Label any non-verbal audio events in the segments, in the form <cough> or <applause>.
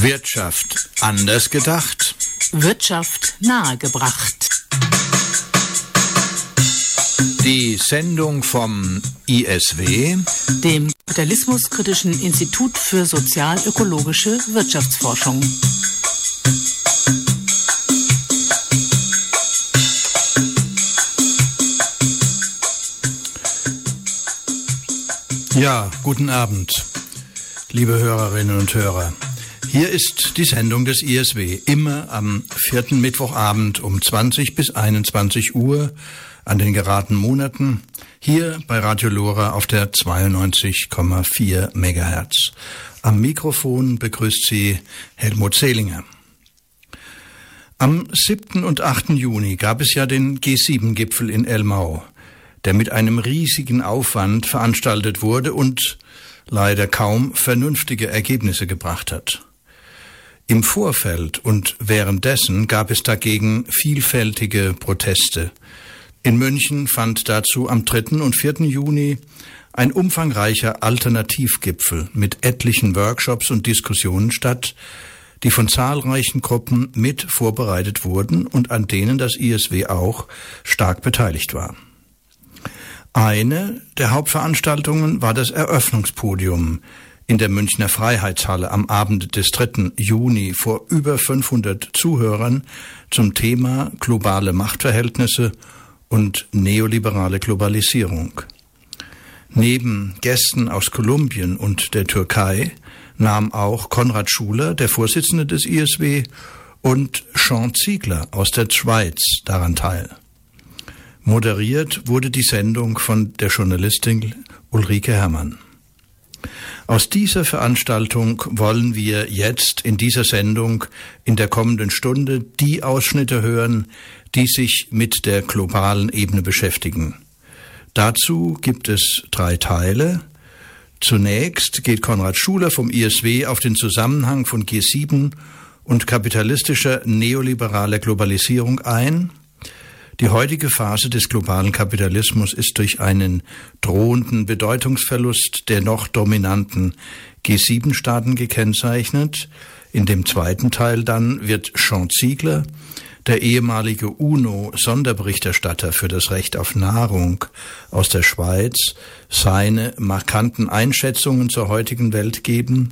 Wirtschaft anders gedacht. Wirtschaft nahegebracht. Die Sendung vom ISW, dem Kapitalismuskritischen Institut für sozial-ökologische Wirtschaftsforschung. Ja, guten Abend, liebe Hörerinnen und Hörer. Hier ist die Sendung des ISW, immer am vierten Mittwochabend um 20 bis 21 Uhr an den geraden Monaten, hier bei Radio Lora auf der 92,4 Megahertz. Am Mikrofon begrüßt Sie Helmut Zehlinger. Am 7. und 8. Juni gab es ja den G7-Gipfel in Elmau, der mit einem riesigen Aufwand veranstaltet wurde und leider kaum vernünftige Ergebnisse gebracht hat. Im Vorfeld und währenddessen gab es dagegen vielfältige Proteste. In München fand dazu am 3. und 4. Juni ein umfangreicher Alternativgipfel mit etlichen Workshops und Diskussionen statt, die von zahlreichen Gruppen mit vorbereitet wurden und an denen das ISW auch stark beteiligt war. Eine der Hauptveranstaltungen war das Eröffnungspodium, in der Münchner Freiheitshalle am Abend des 3. Juni vor über 500 Zuhörern zum Thema globale Machtverhältnisse und neoliberale Globalisierung. Neben Gästen aus Kolumbien und der Türkei nahm auch Konrad Schuler, der Vorsitzende des ISW, und Sean Ziegler aus der Schweiz daran teil. Moderiert wurde die Sendung von der Journalistin Ulrike Herrmann. Aus dieser Veranstaltung wollen wir jetzt in dieser Sendung in der kommenden Stunde die Ausschnitte hören, die sich mit der globalen Ebene beschäftigen. Dazu gibt es drei Teile. Zunächst geht Konrad Schuler vom ISW auf den Zusammenhang von G7 und kapitalistischer neoliberaler Globalisierung ein. Die heutige Phase des globalen Kapitalismus ist durch einen drohenden Bedeutungsverlust der noch dominanten G7-Staaten gekennzeichnet. In dem zweiten Teil dann wird Sean Ziegler, der ehemalige UNO-Sonderberichterstatter für das Recht auf Nahrung aus der Schweiz, seine markanten Einschätzungen zur heutigen Welt geben.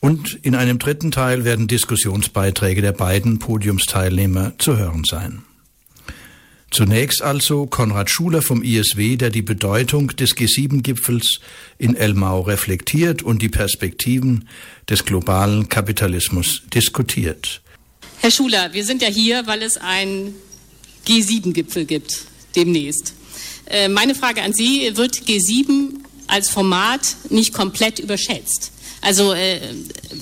Und in einem dritten Teil werden Diskussionsbeiträge der beiden Podiumsteilnehmer zu hören sein. Zunächst also Konrad Schuler vom ISW, der die Bedeutung des G7-Gipfels in Elmau reflektiert und die Perspektiven des globalen Kapitalismus diskutiert. Herr Schuler, wir sind ja hier, weil es einen G7-Gipfel gibt, demnächst. Äh, meine Frage an Sie, wird G7 als Format nicht komplett überschätzt? Also äh,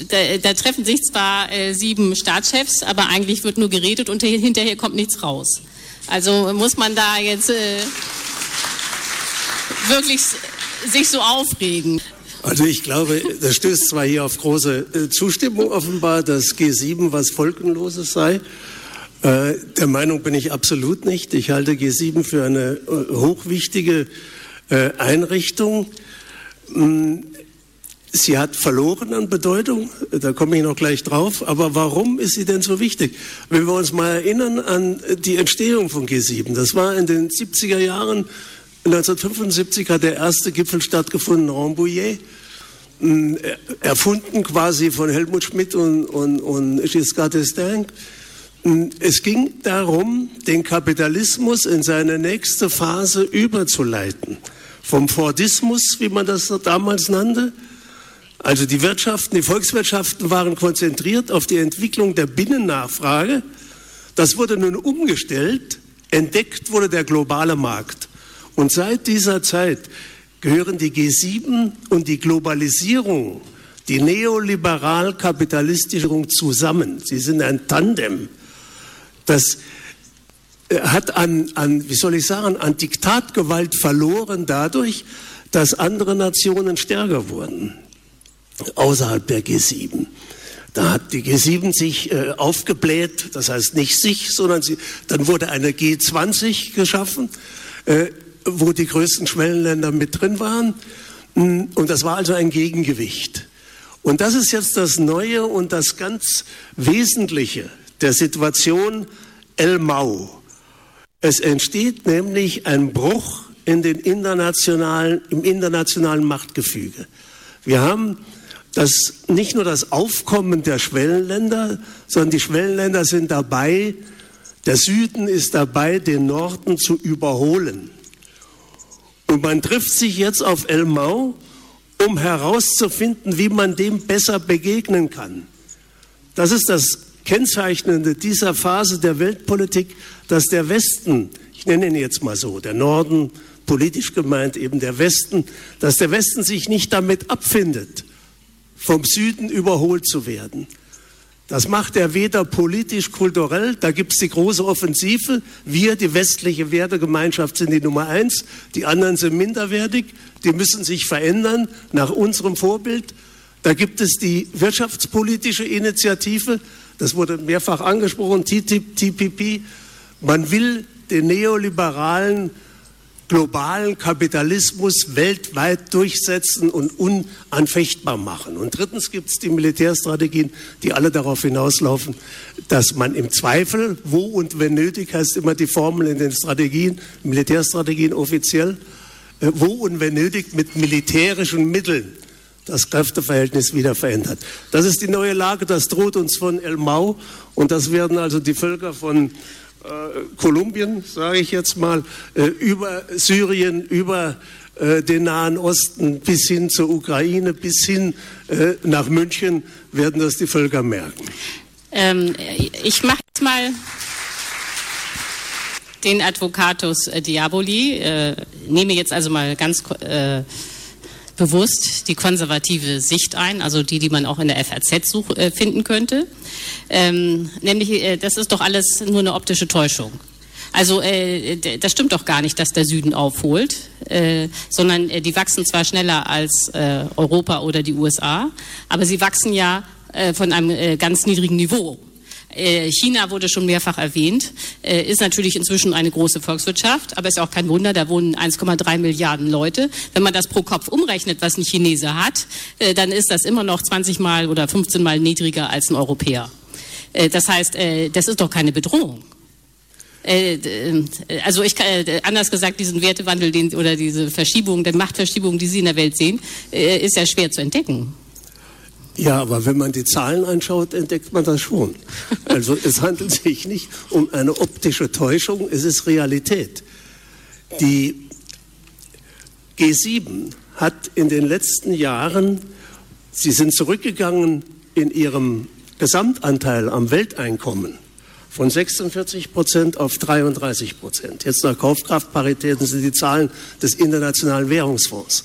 da, da, treffen sich zwar äh, sieben Staatschefs, aber eigentlich wird nur geredet und hinterher kommt nichts raus. Also muss man da jetzt äh, wirklich sich so aufregen. Also ich glaube, das stößt zwar hier auf große äh, Zustimmung offenbar, dass G7 was Folgenloses sei. Äh, der Meinung bin ich absolut nicht. Ich halte G7 für eine äh, hochwichtige Einrichtung. Hm, Sie hat verloren an Bedeutung, da komme ich noch gleich drauf. Aber warum ist sie denn so wichtig? Wenn wir uns mal erinnern an die Entstehung von G7, das war in den 70er Jahren, 1975 hat der erste Gipfel stattgefunden, Rambouillet, erfunden quasi von Helmut Schmidt und, und, und Giscard d'Estaing. Es ging darum, den Kapitalismus in seine nächste Phase überzuleiten. Vom Fordismus, wie man das damals nannte, also die Wirtschaften, die Volkswirtschaften waren konzentriert auf die Entwicklung der Binnennachfrage. Das wurde nun umgestellt. Entdeckt wurde der globale Markt. Und seit dieser Zeit gehören die G7 und die Globalisierung, die neoliberal-kapitalistische zusammen. Sie sind ein Tandem. Das äh, hat an, an, wie soll ich sagen, an Diktatgewalt verloren dadurch, dass andere Nationen stärker wurden außerhalb der G7. Da hat die G7 sich äh, aufgebläht, das heißt nicht sich, sondern sie, dann wurde eine G20 geschaffen, äh, wo die größten Schwellenländer mit drin waren. Mm, und das war also ein Gegengewicht. Und das ist jetzt das Neue und das ganz Wesentliche der Situation El Mau. Es entsteht nämlich ein Bruch in den internationalen, im internationalen Machtgefüge. Wir haben das, nicht nur das Aufkommen der Schwellenländer, sondern die Schwellenländer sind dabei, der Süden ist dabei, den Norden zu überholen. Und man trifft sich jetzt auf El Mau, um herauszufinden, wie man dem besser begegnen kann. Das ist das Kennzeichnende dieser Phase der Weltpolitik, dass der Westen, ich nenne ihn jetzt mal so, der Norden, politisch gemeint eben der Westen, dass der Westen sich nicht damit abfindet, vom Süden überholt zu werden. Das macht er weder politisch, kulturell, da gibt es die große Offensive. Wir, die westliche Wertegemeinschaft, sind die Nummer eins, die anderen sind minderwertig, die müssen sich verändern nach unserem Vorbild. Da gibt es die wirtschaftspolitische Initiative, das wurde mehrfach angesprochen, TTIP, TPP. Man will den neoliberalen globalen Kapitalismus weltweit durchsetzen und unanfechtbar machen. Und drittens gibt es die Militärstrategien, die alle darauf hinauslaufen, dass man im Zweifel, wo und wenn nötig, heißt immer die Formel in den Strategien, Militärstrategien offiziell, äh, wo und wenn nötig mit militärischen Mitteln das Kräfteverhältnis wieder verändert. Das ist die neue Lage, das droht uns von El Mau und das werden also die Völker von Kolumbien, sage ich jetzt mal, äh, über Syrien, über äh, den Nahen Osten bis hin zur Ukraine, bis hin nach München werden das die Völker merken. Ähm, ich mache jetzt mal den Advocatus Diaboli, äh, nehme jetzt also mal ganz äh, bewusst die konservative Sicht ein, also die, die man auch in der FAZ such, äh, finden könnte. Ähm, nämlich, äh, das ist doch alles nur eine optische Täuschung. Also äh, das stimmt doch gar nicht, dass der Süden aufholt, äh, sondern äh, die wachsen zwar schneller als äh, Europa oder die USA, aber sie wachsen ja äh, von einem äh, ganz niedrigen Niveau. Äh, China wurde schon mehrfach erwähnt, äh, ist natürlich inzwischen eine große Volkswirtschaft, aber ist auch kein Wunder, da wohnen 1,3 Milliarden Leute. Wenn man das pro Kopf umrechnet, was ein Chinese hat, äh, dann ist das immer noch 20 Mal oder 15 Mal niedriger als ein Europäer. Das heißt, das ist doch keine Bedrohung. Also ich kann, anders gesagt, diesen Wertewandel den, oder diese Verschiebung, die Machtverschiebung, die Sie in der Welt sehen, ist ja schwer zu entdecken. Ja, aber wenn man die Zahlen anschaut, entdeckt man das schon. Also es handelt sich nicht um eine optische Täuschung, es ist Realität. Die G7 hat in den letzten Jahren, sie sind zurückgegangen in ihrem Gesamtanteil am Welteinkommen von 46 Prozent auf 33 Prozent. Jetzt nach Kaufkraftparitäten sind die Zahlen des Internationalen Währungsfonds.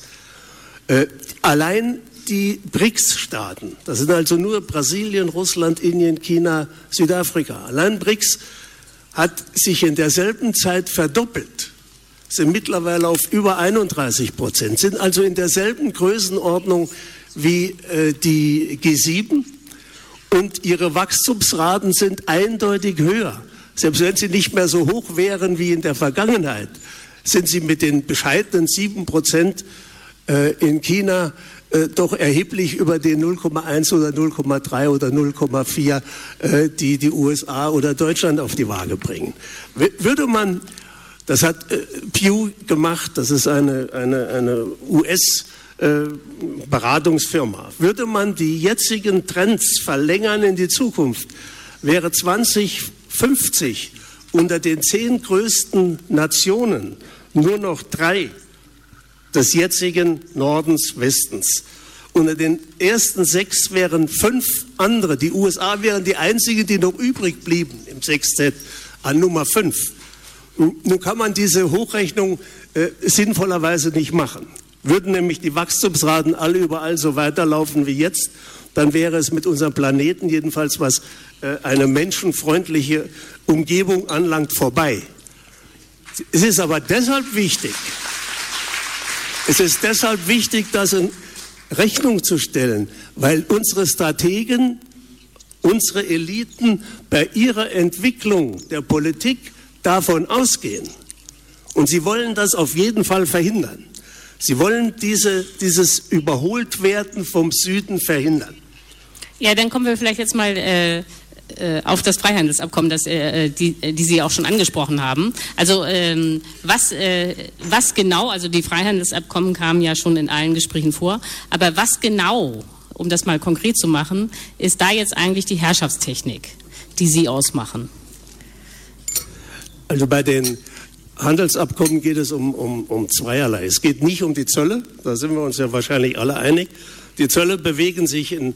Äh, allein die BRICS-Staaten, das sind also nur Brasilien, Russland, Indien, China, Südafrika. Allein BRICS hat sich in derselben Zeit verdoppelt, sind mittlerweile auf über 31 Prozent, sind also in derselben Größenordnung wie äh, die G7 und ihre Wachstumsraten sind eindeutig höher. Selbst wenn sie nicht mehr so hoch wären wie in der Vergangenheit, sind sie mit den bescheidenen 7 Prozent äh, in China äh, doch erheblich über den 0,1 oder 0,3 oder 0,4, äh, die die USA oder Deutschland auf die Waage bringen. Würde man, das hat äh, Pew gemacht, das ist eine, eine, eine US- äh, Beratungsfirma. Würde man die jetzigen Trends verlängern in die Zukunft, wäre 2050 unter den zehn größten Nationen nur noch drei des jetzigen Nordens, Westens. Unter den ersten sechs wären fünf andere. Die USA wären die einzigen, die noch übrig blieben im Sextett an Nummer fünf. Nun kann man diese Hochrechnung äh, sinnvollerweise nicht machen. Würden nämlich die Wachstumsraten alle überall so weiterlaufen wie jetzt, dann wäre es mit unserem Planeten jedenfalls, was äh, eine menschenfreundliche Umgebung anlangt, vorbei. Es ist aber deshalb wichtig, es ist deshalb wichtig, das in Rechnung zu stellen, weil unsere Strategen, unsere Eliten bei ihrer Entwicklung der Politik davon ausgehen. Und sie wollen das auf jeden Fall verhindern. Sie wollen diese, dieses Überholtwerden vom Süden verhindern. Ja, dann kommen wir vielleicht jetzt mal äh, auf das Freihandelsabkommen, das, äh, die, die Sie auch schon angesprochen haben. Also ähm, was, äh, was genau, also die Freihandelsabkommen kamen ja schon in allen Gesprächen vor, aber was genau, um das mal konkret zu machen, ist da jetzt eigentlich die Herrschaftstechnik, die Sie ausmachen? Also bei den Handelsabkommen geht es um, um, um zweierlei. Es geht nicht um die Zölle, da sind wir uns ja wahrscheinlich alle einig. Die Zölle bewegen sich in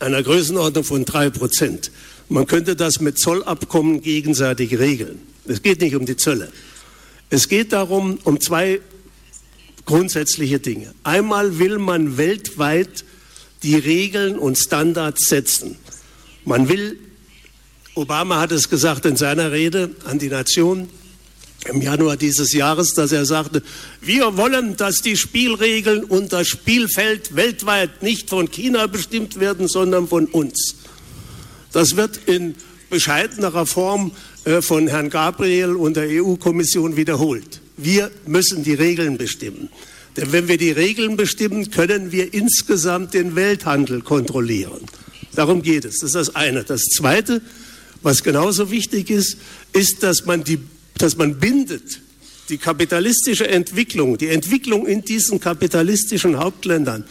einer Größenordnung von drei Prozent. Man könnte das mit Zollabkommen gegenseitig regeln. Es geht nicht um die Zölle. Es geht darum, um zwei grundsätzliche Dinge. Einmal will man weltweit die Regeln und Standards setzen. Man will, Obama hat es gesagt in seiner Rede an die Nation im Januar dieses Jahres, dass er sagte, wir wollen, dass die Spielregeln und das Spielfeld weltweit nicht von China bestimmt werden, sondern von uns. Das wird in bescheidenerer Form äh, von Herrn Gabriel und der EU-Kommission wiederholt. Wir müssen die Regeln bestimmen. Denn wenn wir die Regeln bestimmen, können wir insgesamt den Welthandel kontrollieren. Darum geht es. Das ist das eine. Das zweite, was genauso wichtig ist, ist, dass man, die, dass man bindet die kapitalistische Entwicklung, die Entwicklung in diesen kapitalistischen Hauptländern,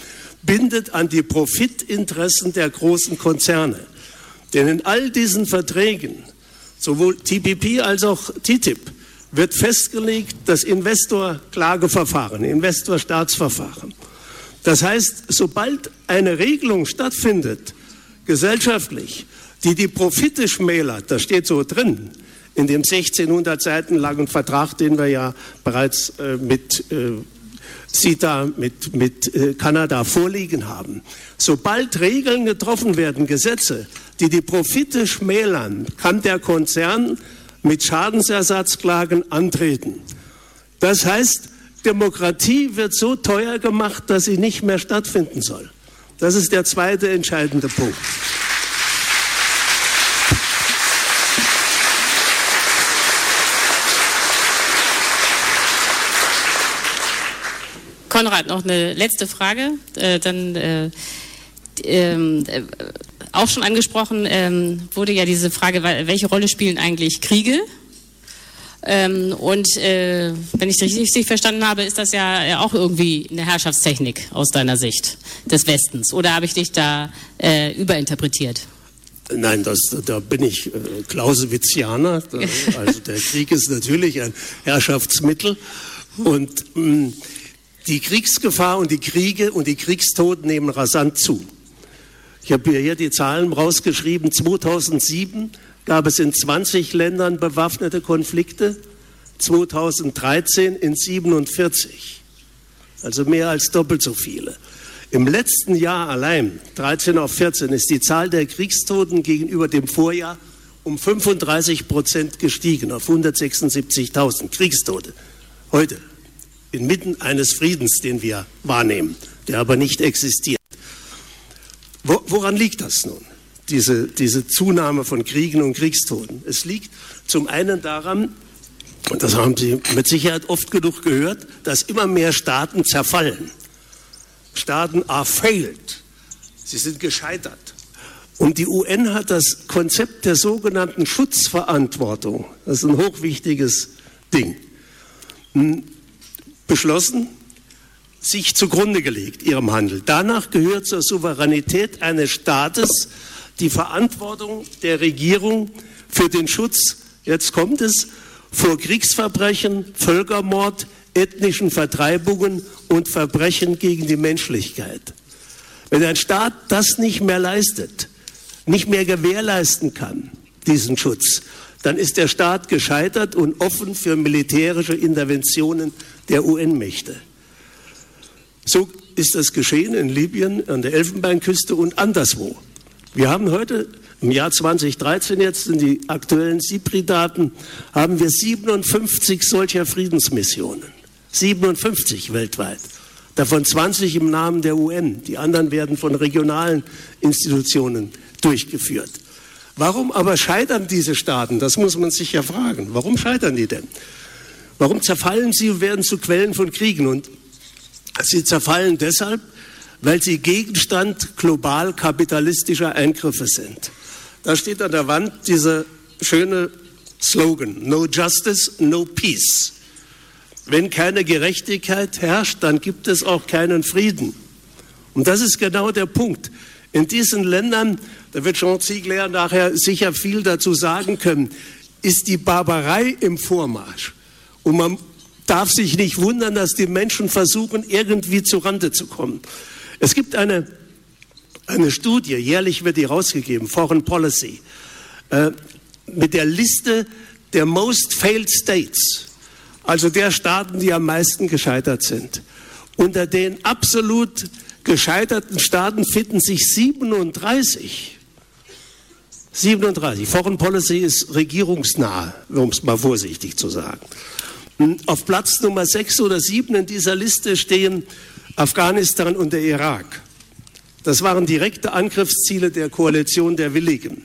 bindet an die Profitinteressen der großen Konzerne. Denn in all diesen Verträgen, sowohl TPP als auch TTIP, wird festgelegt das Investor-Klageverfahren, Investor-Staatsverfahren. Das heißt, sobald eine Regelung stattfindet, gesellschaftlich, die die Profite schmälert, das steht so drin, in dem 1600 Seiten langen Vertrag, den wir ja bereits äh, mit äh, CETA mit, mit äh, Kanada vorliegen haben. Sobald Regeln getroffen werden, Gesetze, die die Profite schmälern, kann der Konzern mit Schadensersatzklagen antreten. Das heißt, Demokratie wird so teuer gemacht, dass sie nicht mehr stattfinden soll. Das ist der zweite entscheidende Punkt. Konrad, noch eine letzte Frage. Äh, dann äh, ähm, äh, auch schon angesprochen ähm, wurde ja diese Frage, welche Rolle spielen eigentlich Kriege? Ähm, und äh, wenn ich das richtig verstanden habe, ist das ja auch irgendwie eine Herrschaftstechnik aus deiner Sicht des Westens. Oder habe ich dich da äh, überinterpretiert? Nein, das, da bin ich äh, Clausewitzianer. <laughs> Also der Krieg ist natürlich ein Herrschaftsmittel. Und mh, mm, die Kriegsgefahr und die Kriege und die Kriegstoten nehmen rasant zu. Ich habe hier die Zahlen rausgeschrieben. 2007 gab es in 20 Ländern bewaffnete Konflikte, 2013 in 47. Also mehr als doppelt so viele. Im letzten Jahr allein, 13 auf 14, ist die Zahl der Kriegstoten gegenüber dem Vorjahr um 35 Prozent gestiegen auf 176.000 Kriegstote. Heute inmitten eines Friedens, den wir wahrnehmen, der aber nicht existiert. Wo, woran liegt das nun, diese, diese Zunahme von Kriegen und Kriegstoten? Es liegt zum einen daran, und das haben Sie mit Sicherheit oft genug gehört, dass immer mehr Staaten zerfallen. Staaten are failed. Sie sind gescheitert. Und die UN hat das Konzept der sogenannten Schutzverantwortung, das ist ein hochwichtiges Ding, beschlossen, sich zugrunde gelegt, ihrem Handel. Danach gehört zur Souveränität eines Staates die Verantwortung der Regierung für den Schutz, jetzt kommt es, vor Kriegsverbrechen, Völkermord, ethnischen Vertreibungen und Verbrechen gegen die Menschlichkeit. Wenn ein Staat das nicht mehr leistet, nicht mehr gewährleisten kann, diesen Schutz, dann ist der Staat gescheitert und offen für militärische Interventionen der UN-Mächte. So ist das geschehen in Libyen, an der Elfenbeinküste und anderswo. Wir haben heute im Jahr 2013 jetzt in die aktuellen SIPRI-Daten haben wir 57 solcher Friedensmissionen. 57 weltweit. Davon 20 im Namen der UN. Die anderen werden von regionalen Institutionen durchgeführt. Warum aber scheitern diese Staaten? Das muss man sich ja fragen. Warum scheitern die denn? Warum zerfallen sie und werden zu Quellen von Kriegen? Und Sie zerfallen deshalb, weil sie Gegenstand global kapitalistischer Eingriffe sind. Da steht an der Wand dieser schöne Slogan, No Justice, No Peace. Wenn keine Gerechtigkeit herrscht, dann gibt es auch keinen Frieden. Und das ist genau der Punkt. In diesen Ländern, da wird Jean Ziegler nachher sicher viel dazu sagen können, ist die Barbarei im Vormarsch. Und man darf sich nicht wundern, dass die Menschen versuchen, irgendwie zu Rande zu kommen. Es gibt eine, eine Studie, jährlich wird die rausgegeben, Foreign Policy, äh, mit der Liste der Most Failed States, also der Staaten, die am meisten gescheitert sind. Unter den absolut gescheiterten Staaten finden sich 37. 37. Foreign Policy ist regierungsnah, um es mal vorsichtig zu sagen. Auf Platz Nummer 6 oder 7 in dieser Liste stehen Afghanistan und der Irak. Das waren direkte Angriffsziele der Koalition der Willigen.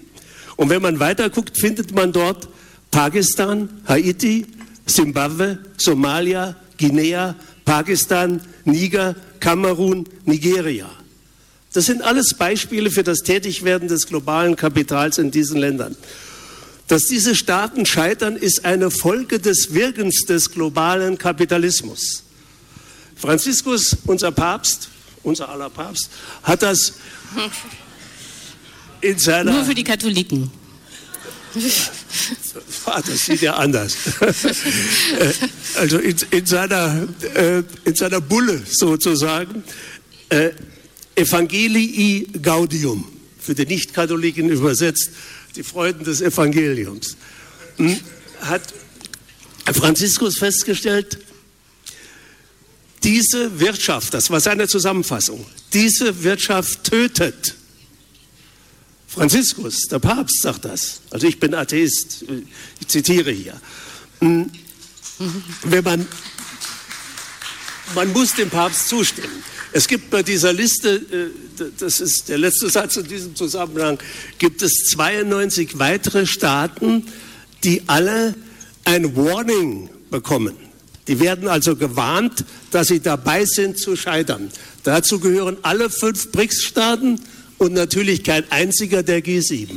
Und wenn man weiter guckt, findet man dort Pakistan, Haiti, Simbabwe, Somalia, Guinea, Pakistan, Niger, Kamerun, Nigeria. Das sind alles Beispiele für das Tätigwerden des globalen Kapitals in diesen Ländern. Dass diese Staaten scheitern, ist eine Folge des Wirkens des globalen Kapitalismus. Franziskus, unser Papst, unser aller Papst, hat das in seiner. Nur für die Katholiken. Das sieht ja anders. Äh, also in, in, seiner, äh, in seiner Bulle sozusagen, äh, Evangelii Gaudium, für die Nicht-Katholiken übersetzt, die Freuden des Evangeliums, hm, hat Franziskus festgestellt, diese Wirtschaft, das war seine Zusammenfassung, diese Wirtschaft tötet. Franziskus, der Papst, sagt das. Also ich bin Atheist, ich zitiere hier. Hm, wenn man, man muss dem Papst zustimmen. Es gibt bei dieser Liste, äh, das ist der letzte Satz in diesem Zusammenhang, gibt es 92 weitere Staaten, die alle ein Warning bekommen. Die werden also gewarnt, dass sie dabei sind zu scheitern. Dazu gehören alle fünf BRICS-Staaten und natürlich kein einziger der G7.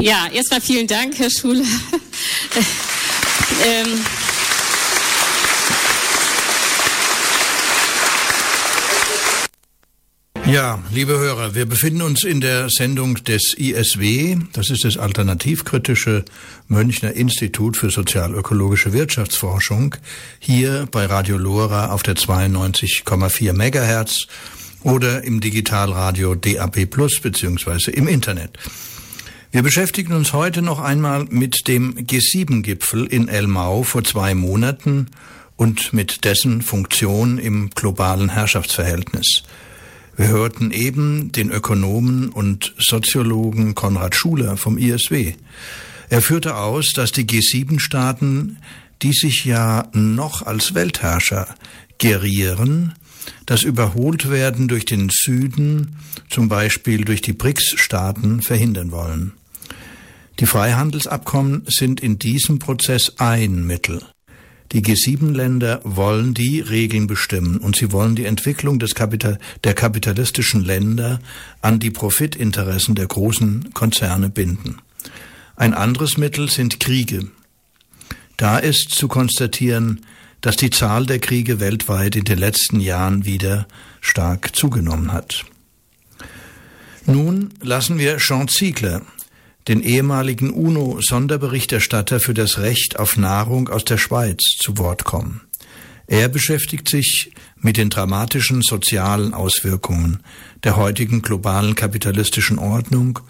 Ja, erstmal vielen Dank, Herr Schuler. <laughs> ähm, Ja, liebe Hörer, wir befinden uns in der Sendung des ISW, das ist das Alternativkritische Münchner Institut für sozialökologische Wirtschaftsforschung, hier bei Radio Lora auf der 92,4 Megahertz oder im Digitalradio DAB beziehungsweise im Internet. Wir beschäftigen uns heute noch einmal mit dem G7-Gipfel in Elmau vor zwei Monaten und mit dessen Funktion im globalen Herrschaftsverhältnis. Wir hörten eben den Ökonomen und Soziologen Konrad Schuler vom ISW. Er führte aus, dass die G7-Staaten, die sich ja noch als Weltherrscher gerieren, das Überholtwerden durch den Süden, zum Beispiel durch die BRICS-Staaten, verhindern wollen. Die Freihandelsabkommen sind in diesem Prozess ein Mittel. Die G7-Länder wollen die Regeln bestimmen und sie wollen die Entwicklung des Kapital der kapitalistischen Länder an die Profitinteressen der großen Konzerne binden. Ein anderes Mittel sind Kriege. Da ist zu konstatieren, dass die Zahl der Kriege weltweit in den letzten Jahren wieder stark zugenommen hat. Nun lassen wir Jean Ziegler den ehemaligen UNO-Sonderberichterstatter für das Recht auf Nahrung aus der Schweiz zu Wort kommen. Er beschäftigt sich mit den dramatischen sozialen Auswirkungen der heutigen globalen kapitalistischen Ordnung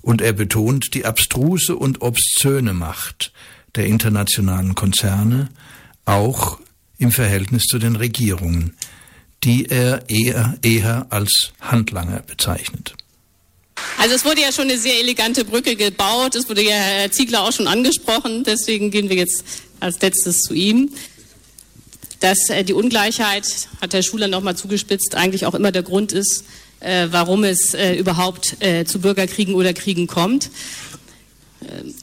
und er betont die abstruse und obszöne Macht der internationalen Konzerne, auch im Verhältnis zu den Regierungen, die er eher, eher als Handlanger bezeichnet. Also es wurde ja schon eine sehr elegante Brücke gebaut, es wurde ja Herr Ziegler auch schon angesprochen, deswegen gehen wir jetzt als letztes zu ihm. Dass äh, die Ungleichheit, hat Herr Schuler nochmal zugespitzt, eigentlich auch immer der Grund ist, äh, warum es äh, überhaupt zu Bürgerkriegen oder Kriegen kommt.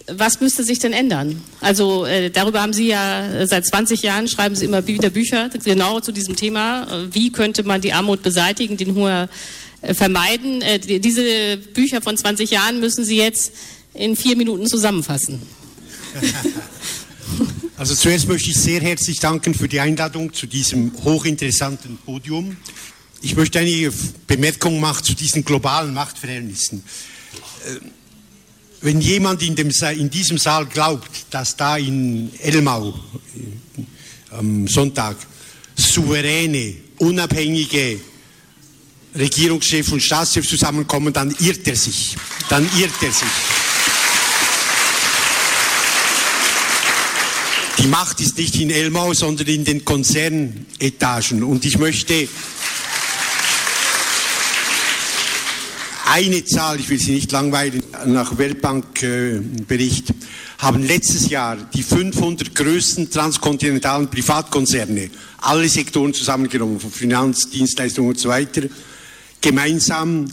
was müsste sich denn ändern? Also darüber haben Sie ja seit 20 Jahren, schreiben Sie immer wieder Bücher genau zu diesem Thema. Wie könnte man die Armut beseitigen, den Hunger äh, vermeiden? Äh, die, diese Bücher von 20 Jahren müssen Sie jetzt in vier Minuten zusammenfassen. <laughs> Also zuerst möchte ich sehr herzlich danken für die Einladung zu diesem hochinteressanten Podium. Ich möchte einige Bemerkungen machen zu diesen globalen Machtverhältnissen. Äh, wenn jemand in, dem, in diesem Saal glaubt, dass da in Elmau äh, am Sonntag souveräne, unabhängige Regierungschefs und Staatschefs zusammenkommen, dann irrt er sich. Dann irrt er sich. Die Macht ist nicht in Elmau, sondern in den Konzernetagen. Und ich möchte eine Zahl, ich will Sie nicht langweilen, nach Weltbankbericht, äh, haben letztes Jahr die 500 größten transkontinentalen Privatkonzerne, alle Sektoren zusammengenommen, von Finanz, Dienstleistungen und so weiter, gemeinsam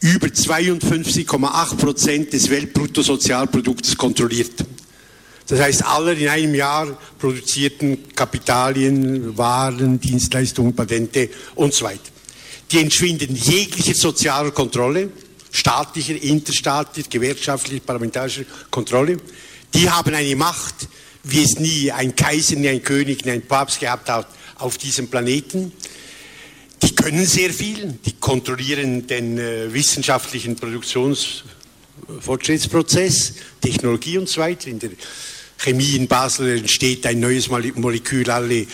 über 52,8 Prozent des Weltbruttosozialprodukts kontrolliert. Das heißt, alle in einem Jahr produzierten Kapitalien, Waren, Dienstleistungen, Patente und so weiter die entschwinden jeglicher sozialer Kontrolle, staatlicher, interstaatlicher, gewerkschaftlicher, parlamentarischer Kontrolle. Die haben eine Macht, wie es nie ein Kaiser, nie ein König, nie ein Papst gehabt hat auf diesem Planeten. Die können sehr viel, die kontrollieren den äh, wissenschaftlichen Produktionsfortschrittsprozess, Technologie und so weiter. In der Chemie in Basel entsteht ein neues Molekül alle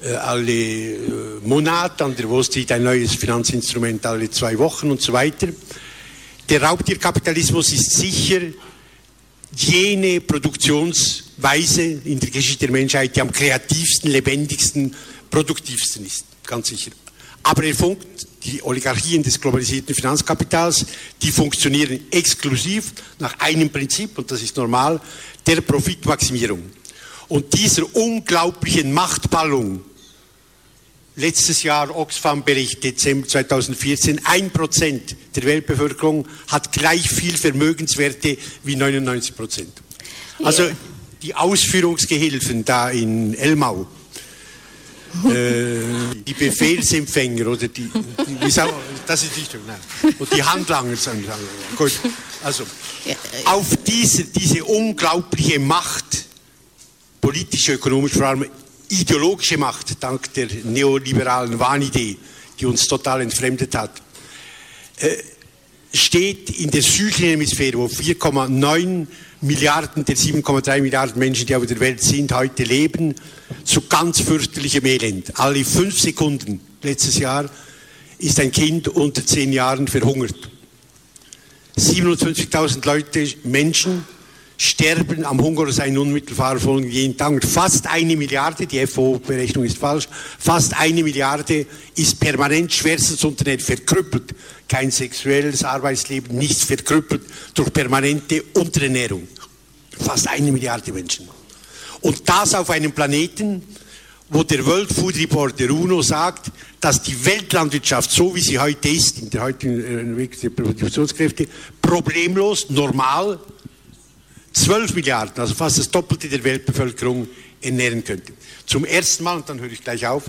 äh, alle äh, Monate, an der Wall Street ein neues Finanzinstrument alle zwei Wochen und so weiter. Der Raubtierkapitalismus ist sicher jene Produktionsweise in der Geschichte der Menschheit, die am kreativsten, lebendigsten, produktivsten ist, ganz sicher. Aber er funkt, die Oligarchien des globalisierten Finanzkapitals, die funktionieren exklusiv nach einem Prinzip, und das ist normal, der Profitmaximierung. Und dieser unglaublichen Machtballung letztes Jahr Oxfam-Bericht, Dezember 2014, ein Prozent der Weltbevölkerung hat gleich viel Vermögenswerte wie 99 Prozent. Also die Ausführungsgehilfen da in Elmau, äh, die Befehlsempfänger oder die, die sagen, das ist nicht, nein. und die Handlanger sagen, sagen gut, also äh, auf diese, diese unglaubliche Macht, politische, ökonomische, vor allem ideologische Macht dank der neoliberalen Wahnidee, die uns total entfremdet hat, äh, steht in der südlichen Hemisphäre, wo 4,9 Milliarden der 7,3 Milliarden Menschen, die auf der Welt sind, heute leben, zu ganz fürchterlichem Elend. Alle fünf Sekunden letztes Jahr ist ein Kind unter zehn Jahren verhungert. 57.000 Leute, Menschen, sterben am Hunger oder seinen unmittelbaren Folgen jeden Tag. Fast eine Milliarde, die FO-Berechnung ist falsch, fast eine Milliarde ist permanent schwerstens Unternehmen verkrüppelt. Kein sexuelles Arbeitsleben, nichts verkrüppelt durch permanente Unterernährung. Fast eine Milliarde Menschen. Und das auf einem Planeten, wo der World Food Report der UNO sagt, dass die Weltlandwirtschaft, so wie sie heute ist, in der heutigen Entwicklung der Produktionskräfte, problemlos, normal 12 Milliarden, also fast das Doppelte der Weltbevölkerung ernähren könnte. Zum ersten Mal, und dann höre ich gleich auf,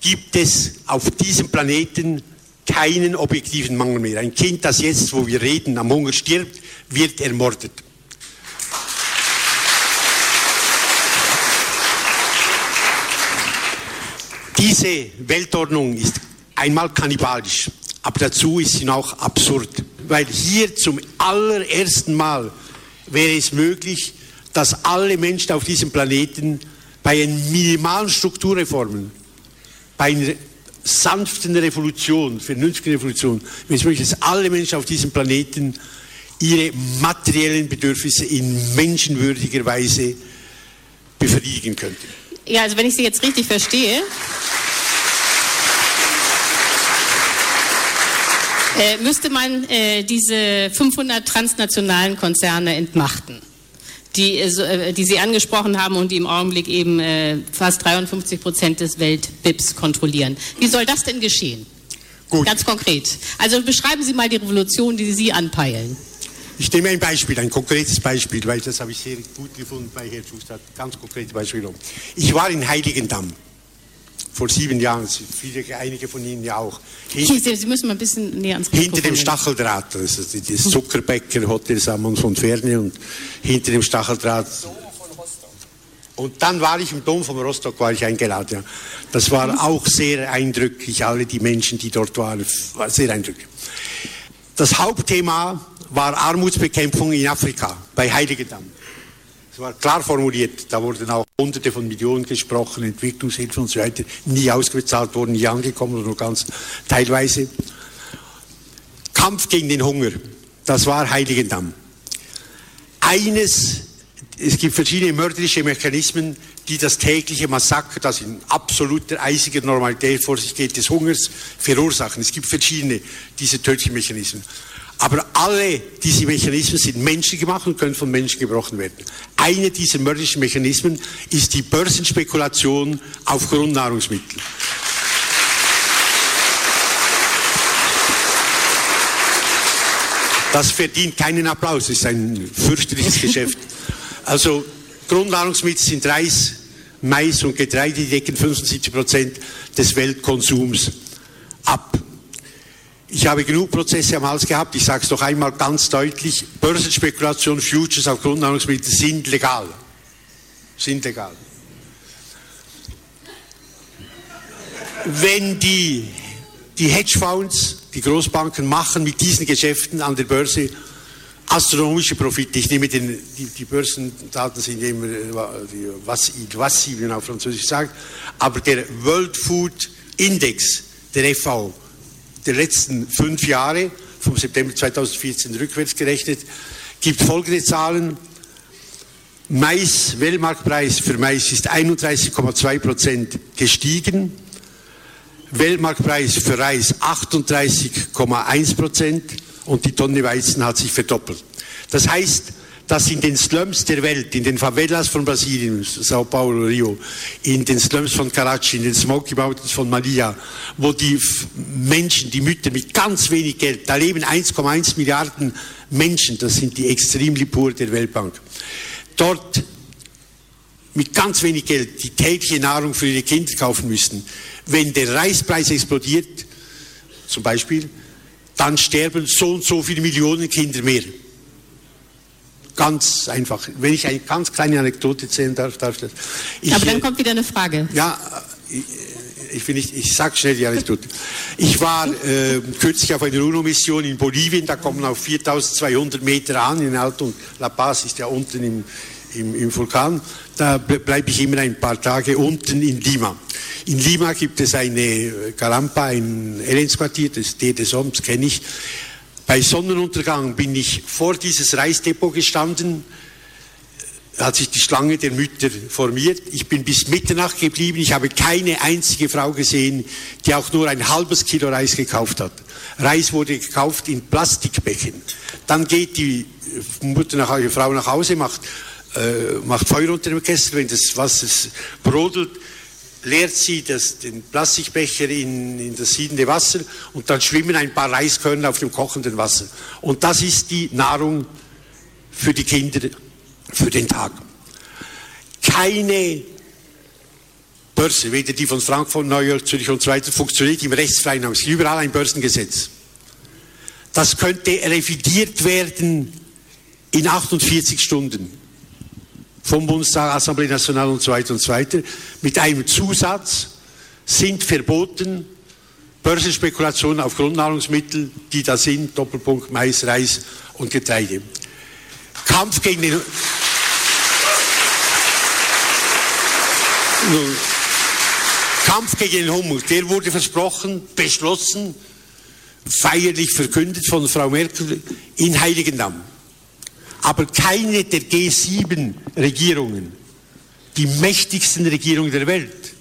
gibt es auf diesem Planeten keinen objektiven Mangel mehr. Ein Kind, das jetzt, wo wir reden, am Hunger stirbt, wird ermordet. Diese Weltordnung ist einmal kannibalisch, aber dazu ist sie auch absurd, weil hier zum allerersten Mal wäre es möglich, dass alle Menschen auf diesem Planeten bei minimalen Strukturreformen, bei sanften Revolution, vernünftigen Revolution, wenn es möglich ist, alle Menschen auf diesem Planeten ihre materiellen Bedürfnisse in menschenwürdiger Weise befriedigen könnten. Ja, also wenn ich Sie jetzt richtig verstehe, äh, müsste man äh, diese 500 transnationalen Konzerne entmachten, die, äh, die Sie angesprochen haben und die im Augenblick eben äh, fast 53 Prozent des Welt-BIPs kontrollieren. Wie soll das denn geschehen? Gut. Ganz konkret. Also beschreiben Sie mal die Revolution, die Sie anpeilen. Ich nehme ein Beispiel, ein konkretes Beispiel, weil das habe ich sehr gut gefunden bei Herrn Schuster. Ganz konkretes Beispiel. Ich war in Heiligendamm vor sieben Jahren, viele, einige von Ihnen ja auch. Hinter, Sie müssen mal ein bisschen näher ans Hinter dem Stacheldraht, also das Zuckerbäcker Hotel Salmon von Ferne und hinter dem Stacheldraht. Und dann war ich im Dom von Rostock, war ich eingeladen. Ja. Das war auch sehr eindrücklich, alle die Menschen, die dort waren, war sehr eindrücklich. Das Hauptthema war Armutsbekämpfung in Afrika, bei Heiligendamm. Es war klar formuliert, da wurden auch Hunderte von Millionen gesprochen, Entwicklungshilfe und so weiter, nie ausgezahlt worden, nie angekommen, nur ganz teilweise. Kampf gegen den Hunger, das war Heiligendamm. Eines, es gibt verschiedene mörderische Mechanismen, die das tägliche Massaker, das in absoluter eisiger Normalität vor sich geht, des Hungers verursachen. Es gibt verschiedene diese tödlichen Mechanismen. Aber alle diese Mechanismen sind menschengemacht und können von Menschen gebrochen werden. Eine dieser mörderischen Mechanismen ist die Börsenspekulation auf Grundnahrungsmittel. Das verdient keinen Applaus, das ist ein fürchterliches Geschäft. Also Grundnahrungsmittel sind Reis, Mais und Getreide, die decken 75 Prozent des Weltkonsums ab. Ich habe genug Prozesse am Hals gehabt. Ich sage es noch einmal ganz deutlich. Börsenspekulation, Futures auf Grundnahrungsmittel sind legal. Sind legal. Wenn die, die Hedgefonds, die Großbanken machen mit diesen Geschäften an der Börse astronomische Profite. Ich nehme den, die, die Börsendaten sind immer, was, was wie man auf Französisch sagt, aber der World Food Index, der FAO, der letzten fünf Jahre, vom September 2014 rückwärts gerechnet, gibt folgende Zahlen. Mais, Weltmarktpreis für Mais ist 31,2 Prozent gestiegen. Weltmarktpreis für Reis 38,1 Prozent und die Tonne Weizen hat sich verdoppelt. Das heißt, dass in den Slums der Welt, in den Favelas von Brasilien, Sao Paulo, Rio, in den Slums von Karachi, in den Smoky Mountains von Malia, wo die Menschen, die Mütter mit ganz wenig Geld, da leben 1,1 Milliarden Menschen, das sind die Extremlipur der Weltbank, dort mit ganz wenig Geld die tägliche Nahrung für ihre Kinder kaufen müssen. Wenn der Reispreis explodiert, zum Beispiel, dann sterben so und so viele Millionen Kinder mehr. Ganz einfach. Wenn ich eine ganz kleine Anekdote erzählen darf, darf das. Ich, Aber dann kommt wieder eine Frage. Ja, ich, ich, will nicht, ich sag schnell die Anekdote. Ich war äh, kürzlich auf einer UNO-Mission in Bolivien, da kommen auf 4200 Meter an, in Alto, La Paz ist ja unten im, im, im Vulkan. Da bleibe ich immer ein paar Tage unten in Lima. In Lima gibt es eine Galampa, ein Elendsquartier, das D des Oms kenne ich. Bei Sonnenuntergang bin ich vor dieses Reisdepot gestanden, hat sich die Schlange der Mütter formiert. Ich bin bis Mitternacht geblieben. Ich habe keine einzige Frau gesehen, die auch nur ein halbes Kilo Reis gekauft hat. Reis wurde gekauft in Plastikbecken. Dann geht die Mutter nach, die Frau nach Hause, macht, äh, macht Feuer unter dem Kessel, wenn das Wasser brodelt leert sie das, den Plastikbecher in, in das siedende Wasser und dann schwimmen ein paar Reiskörner auf dem kochenden Wasser. Und das ist die Nahrung für die Kinder für den Tag. Keine Börse, weder die von Frankfurt, New York, Zürich und so weiter, funktioniert im rechtsfreien. Es gibt überall ein Börsengesetz. Das könnte revidiert werden in 48 Stunden vom Bundestag, Assemblée Nationale und so weiter und so weiter, mit einem Zusatz sind verboten Börsenspekulationen auf Grundnahrungsmittel, die da sind, Doppelpunkt Mais, Reis und Getreide. Kampf gegen den Kampf gegen den Hunger, der wurde versprochen, beschlossen, feierlich verkündet von Frau Merkel in Heiligendamm. Aber keine der G7-Regierungen, die mächtigsten Regierungen der Welt,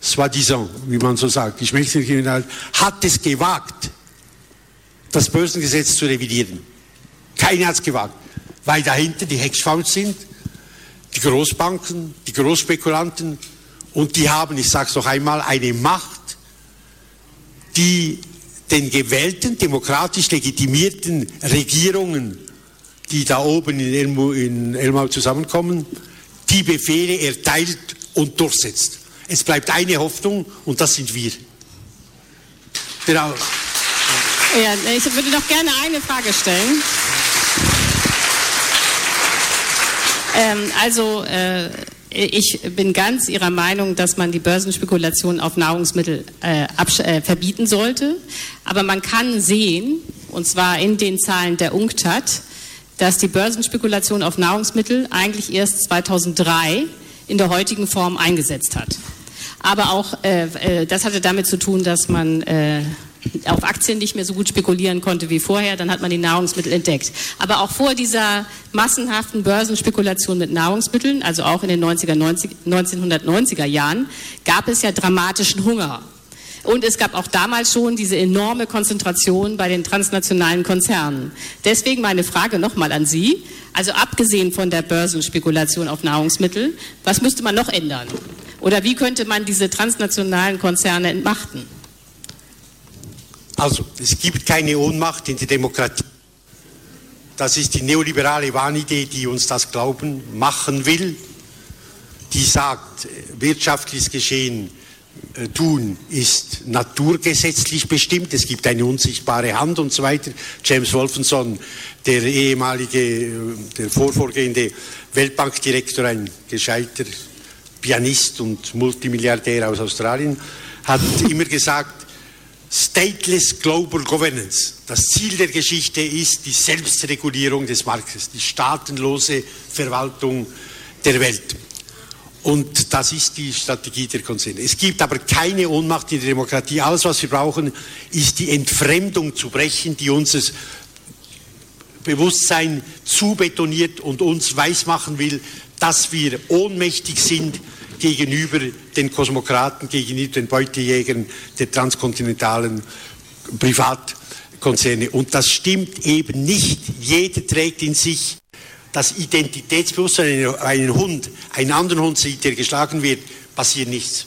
soi-disant, wie man so sagt, die mächtigsten Regierungen, hat es gewagt, das Börsengesetz zu revidieren. Keine hat es gewagt, weil dahinter die Hedgefonds sind, die Großbanken, die Großspekulanten und die haben, ich sage es noch einmal, eine Macht, die den gewählten, demokratisch legitimierten Regierungen die da oben in Elmau, in Elmau zusammenkommen, die Befehle erteilt und durchsetzt. Es bleibt eine Hoffnung und das sind wir. Genau. Ja, ich würde noch gerne eine Frage stellen. Ähm, also äh, ich bin ganz Ihrer Meinung, dass man die Börsenspekulation auf Nahrungsmittel äh, äh, verbieten sollte. Aber man kann sehen, und zwar in den Zahlen der UNCTAD, dass die Börsenspekulation auf Nahrungsmittel eigentlich erst 2003 in der heutigen Form eingesetzt hat. Aber auch äh, äh, das hatte damit zu tun, dass man äh, auf Aktien nicht mehr so gut spekulieren konnte wie vorher. Dann hat man die Nahrungsmittel entdeckt. Aber auch vor dieser massenhaften Börsenspekulation mit Nahrungsmitteln, also auch in den 90er, 90, 1990er Jahren, gab es ja dramatischen Hunger. Und es gab auch damals schon diese enorme Konzentration bei den transnationalen Konzernen. Deswegen meine Frage nochmal an Sie. Also abgesehen von der Börsenspekulation auf Nahrungsmittel, was müsste man noch ändern? Oder wie könnte man diese transnationalen Konzerne entmachten? Also, es gibt keine Ohnmacht in der Demokratie. Das ist die neoliberale Wahnidee, die uns das Glauben machen will, die sagt, wirtschaftliches Geschehen tun, ist naturgesetzlich bestimmt. Es gibt eine unsichtbare Hand und so weiter. James Wolfenson, der ehemalige, äh, der vorvorgehende Weltbankdirektor, ein gescheiter Pianist und Multimilliardär aus Australien, hat <laughs> immer gesagt, Stateless Global Governance. Das Ziel der Geschichte ist die Selbstregulierung des Marktes, die staatenlose Verwaltung der Welt. Und das ist die Strategie der Konzerne. Es gibt aber keine Ohnmacht in der Demokratie. Alles, was wir brauchen, ist die Entfremdung zu brechen, die unser Bewusstsein zubetoniert und uns weismachen will, dass wir ohnmächtig sind gegenüber den Kosmokraten, gegenüber den Beutejägern der transkontinentalen Privatkonzerne. Und das stimmt eben nicht. Jeder trägt in sich das Identitätsbewusstsein, einen Hund, einen anderen Hund sieht, der geschlagen wird, passiert nichts.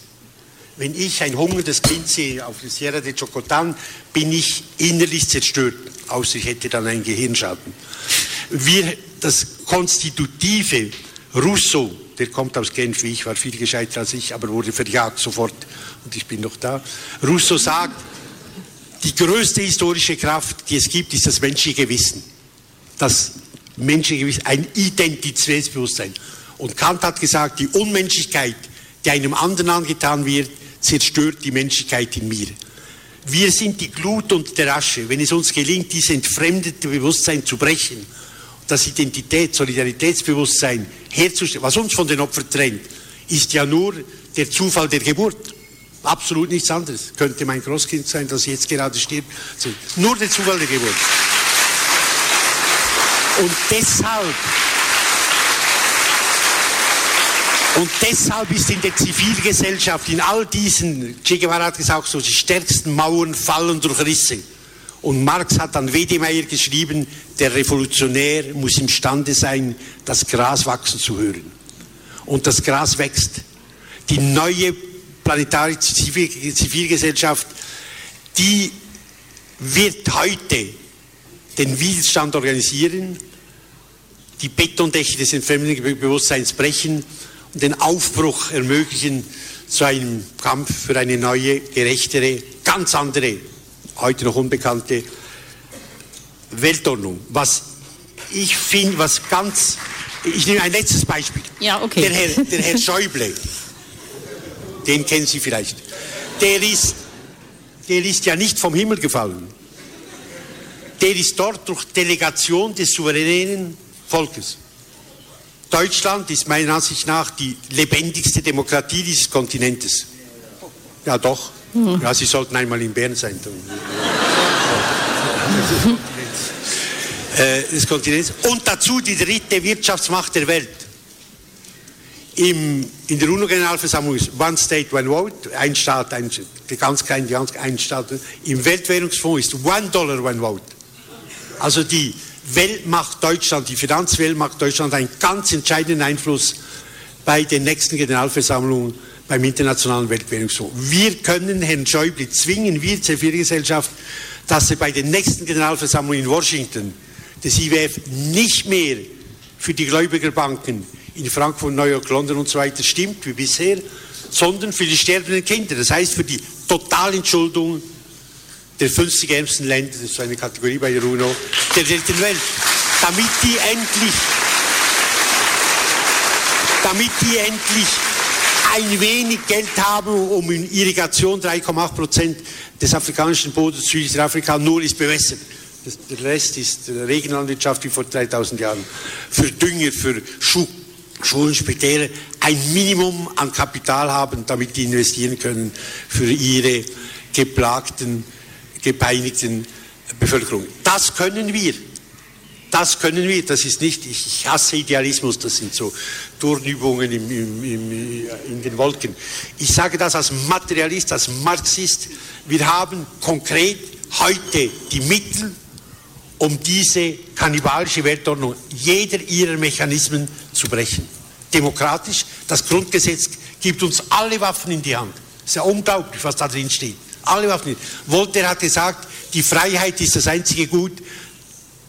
Wenn ich ein hungerndes Kind sehe auf der Sierra de Chocotan, bin ich innerlich zerstört, außer ich hätte dann einen Gehirnschaden. Wir, das Konstitutive, Rousseau, der kommt aus Genf, wie ich war viel gescheiter als ich, aber wurde verjagt sofort und ich bin noch da. Rousseau sagt, die größte historische Kraft, die es gibt, ist das menschliche Gewissen. Das menschliche Gewissen, ein Identitätsbewusstsein. Und Kant hat gesagt, die Unmenschlichkeit, die einem anderen angetan wird, zerstört die Menschlichkeit in mir. Wir sind die Glut und der Asche. Wenn es uns gelingt, dieses entfremdete Bewusstsein zu brechen, das Identität, Solidaritätsbewusstsein herzustellen, was uns von den Opfern trennt, ist ja nur der Zufall der Geburt. Absolut nichts anderes. Könnte mein Großkind sein, das jetzt gerade stirbt. Nur der Zufall der Geburt. Und deshalb, und deshalb ist in der Zivilgesellschaft, in all diesen, Che Guevara hat gesagt, so die stärksten Mauern fallen durch Risse. Und Marx hat an Wedemeyer geschrieben, der Revolutionär muss imstande sein, das Gras wachsen zu hören. Und das Gras wächst. Die neue planetarische Zivilgesellschaft, die wird heute den Widerstand organisieren, die Betondächer des Entfremdungsbewusstseins brechen und den Aufbruch ermöglichen zu einem Kampf für eine neue, gerechtere, ganz andere, heute noch unbekannte Weltordnung. Was ich finde, was ganz, ich nehme ein letztes Beispiel. Ja, okay. Der Herr, der Herr <laughs> Schäuble, den kennen Sie vielleicht, der ist, der ist ja nicht vom Himmel gefallen. Der ist dort durch Delegation des souveränen Volkes. Deutschland ist meiner Ansicht nach die lebendigste Demokratie dieses Kontinentes. Ja, doch. Hm. Ja, Sie sollten einmal in Bern sein. <laughs> Äh, des Kontinents. Und dazu die dritte Wirtschaftsmacht der Welt. Im, in der UNO-Generalversammlung ist One State, One Vote, ein Staat, ein, ganz klein, ganz ein Staat. Im Weltwährungsfonds ist One Dollar, One Vote. Also die Weltmacht Deutschland, die Finanzweltmacht Deutschland einen ganz entscheidenden Einfluss bei den nächsten Generalversammlungen beim Internationalen Weltwährungsfonds. Wir können Herrn Schäuble zwingen, wir Zivilgesellschaft, dass er bei den nächsten Generalversammlungen in Washington des IWF nicht mehr für die Gläubigerbanken in Frankfurt, New York, London und so weiter stimmt wie bisher, sondern für die sterbenden Kinder. Das heißt für die Totalentschuldung der 50 ärmsten Länder, das ist eine Kategorie bei der UNO, der dritten Welt, damit die endlich, damit die endlich ein wenig Geld haben, um in Irrigation 3,8 Prozent des afrikanischen Bodens Südafrika nur ist bewässert. Der Rest ist Regenlandwirtschaft wie vor 3000 Jahren. Für Dünger, für Schuh, Schulen, Spitäler ein Minimum an Kapital haben, damit die investieren können für ihre geplagten, gepeinigten Bevölkerung. Das können wir. Das können wir, das ist nicht, ich hasse Idealismus, das sind so Turnübungen im, im, im, in den Wolken. Ich sage das als Materialist, als Marxist. Wir haben konkret heute die Mittel, um diese kannibalische Weltordnung, jeder ihrer Mechanismen zu brechen. Demokratisch, das Grundgesetz gibt uns alle Waffen in die Hand. Es ist ja unglaublich, was da drin steht. Alle Waffen. Voltaire hat gesagt, die Freiheit ist das einzige Gut,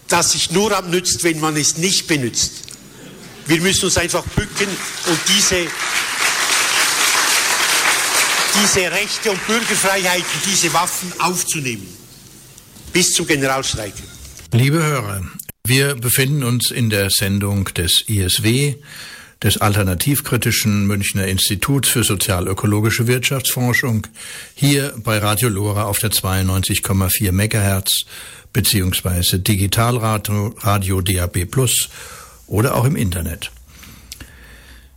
das sich nur abnützt, wenn man es nicht benutzt. Wir müssen uns einfach bücken und diese, diese Rechte und Bürgerfreiheiten, diese Waffen aufzunehmen. Bis zum Generalstreik. Liebe Hörer, wir befinden uns in der Sendung des ISW, des alternativkritischen Münchner Instituts für sozialökologische Wirtschaftsforschung, hier bei Radio Lora auf der 92,4 Megahertz beziehungsweise Digitalradio Radio DAB Plus oder auch im Internet.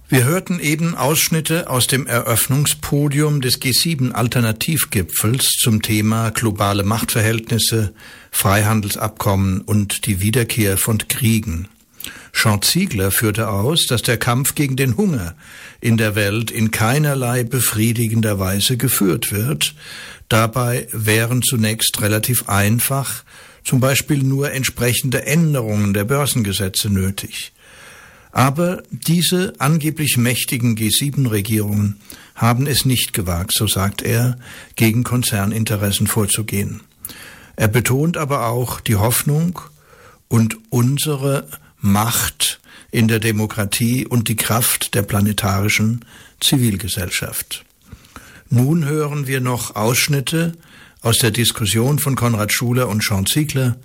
Wir hörten eben Ausschnitte aus dem Eröffnungspodium des G7 Alternativgipfels zum Thema globale Machtverhältnisse, Freihandelsabkommen und die Wiederkehr von Kriegen. Sean Ziegler führte aus, dass der Kampf gegen den Hunger in der Welt in keinerlei befriedigender Weise geführt wird. Dabei wären zunächst relativ einfach zum Beispiel nur entsprechende Änderungen der Börsengesetze nötig. Aber diese angeblich mächtigen G7-Regierungen haben es nicht gewagt, so sagt er, gegen Konzerninteressen vorzugehen. Er betont aber auch die Hoffnung und unsere Macht in der Demokratie und die Kraft der planetarischen Zivilgesellschaft. Nun hören wir noch Ausschnitte aus der Diskussion von Konrad Schuler und Sean Ziegler,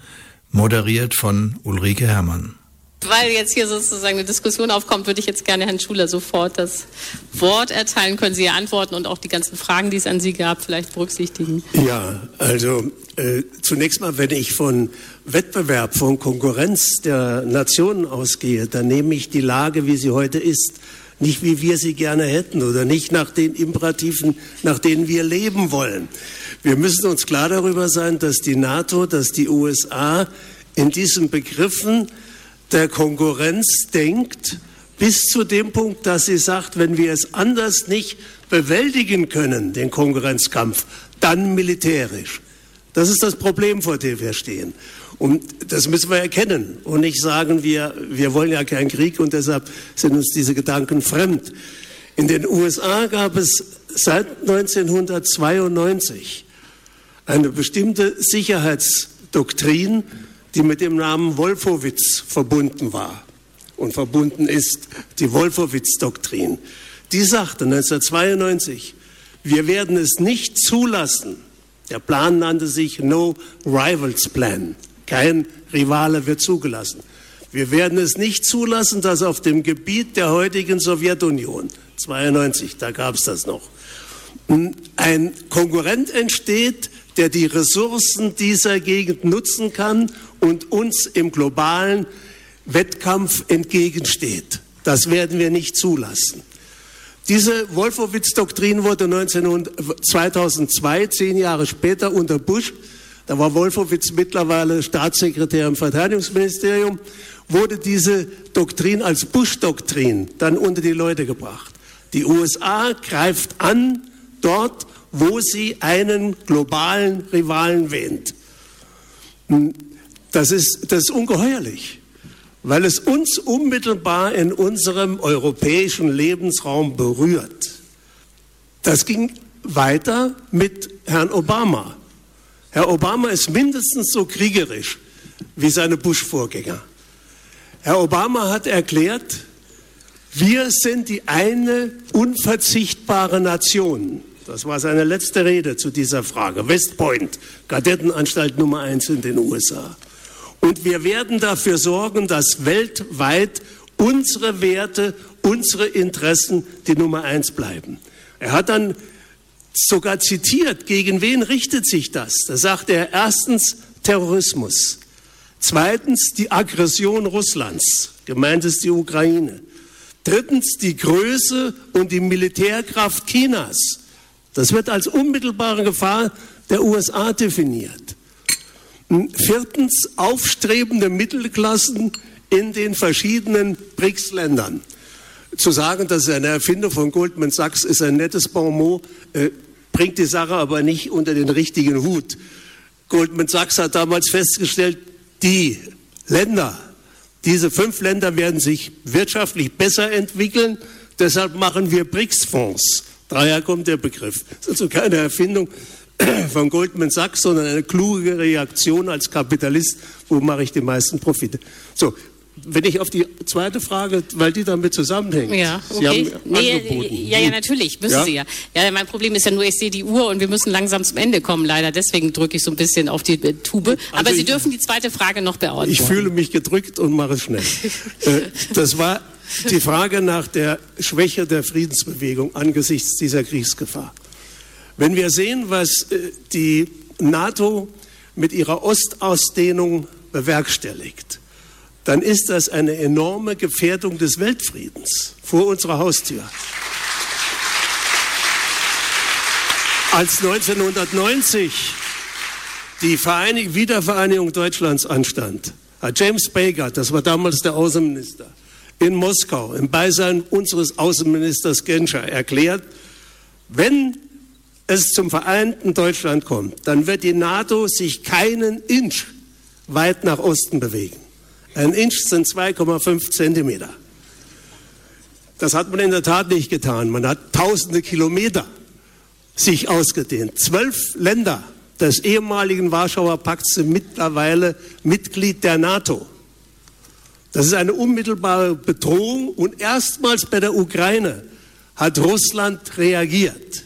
moderiert von Ulrike Herrmann. Weil jetzt hier sozusagen eine Diskussion aufkommt, würde ich jetzt gerne Herrn Schuler sofort das Wort erteilen. Können Sie ja antworten und auch die ganzen Fragen, die es an Sie gab, vielleicht berücksichtigen? Ja, also äh, zunächst mal, wenn ich von Wettbewerb, von Konkurrenz der Nationen ausgehe, dann nehme ich die Lage, wie sie heute ist, nicht wie wir sie gerne hätten oder nicht nach den Imperativen, nach denen wir leben wollen. Wir müssen uns klar darüber sein, dass die NATO, dass die USA in diesen Begriffen der Konkurrenz denkt, bis zu dem Punkt, dass sie sagt, wenn wir es anders nicht bewältigen können, den Konkurrenzkampf, dann militärisch. Das ist das Problem, vor dem wir stehen. Und das müssen wir erkennen und nicht sagen, wir, wir wollen ja keinen Krieg und deshalb sind uns diese Gedanken fremd. In den USA gab es seit 1992 eine bestimmte Sicherheitsdoktrin, die mit dem Namen Wolfowitz verbunden war und verbunden ist, die Wolfowitz-Doktrin. Die sagte 1992, wir werden es nicht zulassen, der Plan nannte sich No Rivals Plan, kein Rivale wird zugelassen. Wir werden es nicht zulassen, dass auf dem Gebiet der heutigen Sowjetunion, 92, da gab es das noch, ein Konkurrent entsteht, der die Ressourcen dieser Gegend nutzen kann und uns im globalen Wettkampf entgegensteht. Das werden wir nicht zulassen. Diese Wolfowitz-Doktrin wurde 2002, zehn Jahre später, unter Bush, da war Wolfowitz mittlerweile Staatssekretär im Verteidigungsministerium, wurde diese Doktrin als Bush-Doktrin dann unter die Leute gebracht. Die USA greift an dort, wo sie einen globalen Rivalen wähnt. Das ist, das ist ungeheuerlich, weil es uns unmittelbar in unserem europäischen Lebensraum berührt. Das ging weiter mit Herrn Obama. Herr Obama ist mindestens so kriegerisch wie seine Bush-Vorgänger. Herr Obama hat erklärt, wir sind die eine unverzichtbare Nation. Das war seine letzte Rede zu dieser Frage. West Point, Kadettenanstalt Nummer eins in den USA. Und wir werden dafür sorgen, dass weltweit unsere Werte, unsere Interessen die Nummer eins bleiben. Er hat dann sogar zitiert, gegen wen richtet sich das? Da sagt er erstens Terrorismus, zweitens die Aggression Russlands, gemeint ist die Ukraine, drittens die Größe und die Militärkraft Chinas. Das wird als unmittelbare Gefahr der USA definiert. Viertens aufstrebende Mittelklassen in den verschiedenen BRICS-Ländern. Zu sagen, das ist eine Erfindung von Goldman Sachs, ist ein nettes Bonmot, äh, bringt die Sache aber nicht unter den richtigen Hut. Goldman Sachs hat damals festgestellt, die Länder, diese fünf Länder werden sich wirtschaftlich besser entwickeln, deshalb machen wir BRICS-Fonds. Daher kommt der Begriff. Das ist also keine Erfindung <clears throat> von Goldman Sachs, sondern eine kluge Reaktion als Kapitalist, wo mache ich die meisten Profite. So, wenn ich auf die zweite Frage, weil die damit zusammenhängt. Ja, okay. Nee, ja, ja, natürlich, müssen ja? Sie ja. Ja, mein Problem ist ja nur, ich sehe die Uhr und wir müssen langsam zum Ende kommen, leider. Deswegen drücke ich so ein bisschen auf die äh, Tube. Also Aber Sie ich, dürfen die zweite Frage noch beantworten. Ich fühle mich gedrückt und mache es schnell. <laughs> Äh, das war die Frage nach der Schwäche der Friedensbewegung angesichts dieser Kriegsgefahr. Wenn wir sehen, was äh, die NATO mit ihrer Ostausdehnung bewerkstelligt, dann ist das eine enorme Gefährdung des Weltfriedens vor unserer Haustür. Als 1990 die Vereinig Wiedervereinigung Deutschlands anstand, hat James Baker, das war damals der Außenminister, in Moskau im Beisein unseres Außenministers Genscher erklärt, wenn es zum vereinten Deutschland kommt, dann wird die NATO sich keinen Inch weit nach Osten bewegen. Ein Inch sind 2,5 Zentimeter. Das hat man in der Tat nicht getan. Man hat tausende Kilometer sich ausgedehnt. Zwölf Länder des ehemaligen Warschauer Pakts sind mittlerweile Mitglied der NATO. Das ist eine unmittelbare Bedrohung und erstmals bei der Ukraine hat Russland reagiert.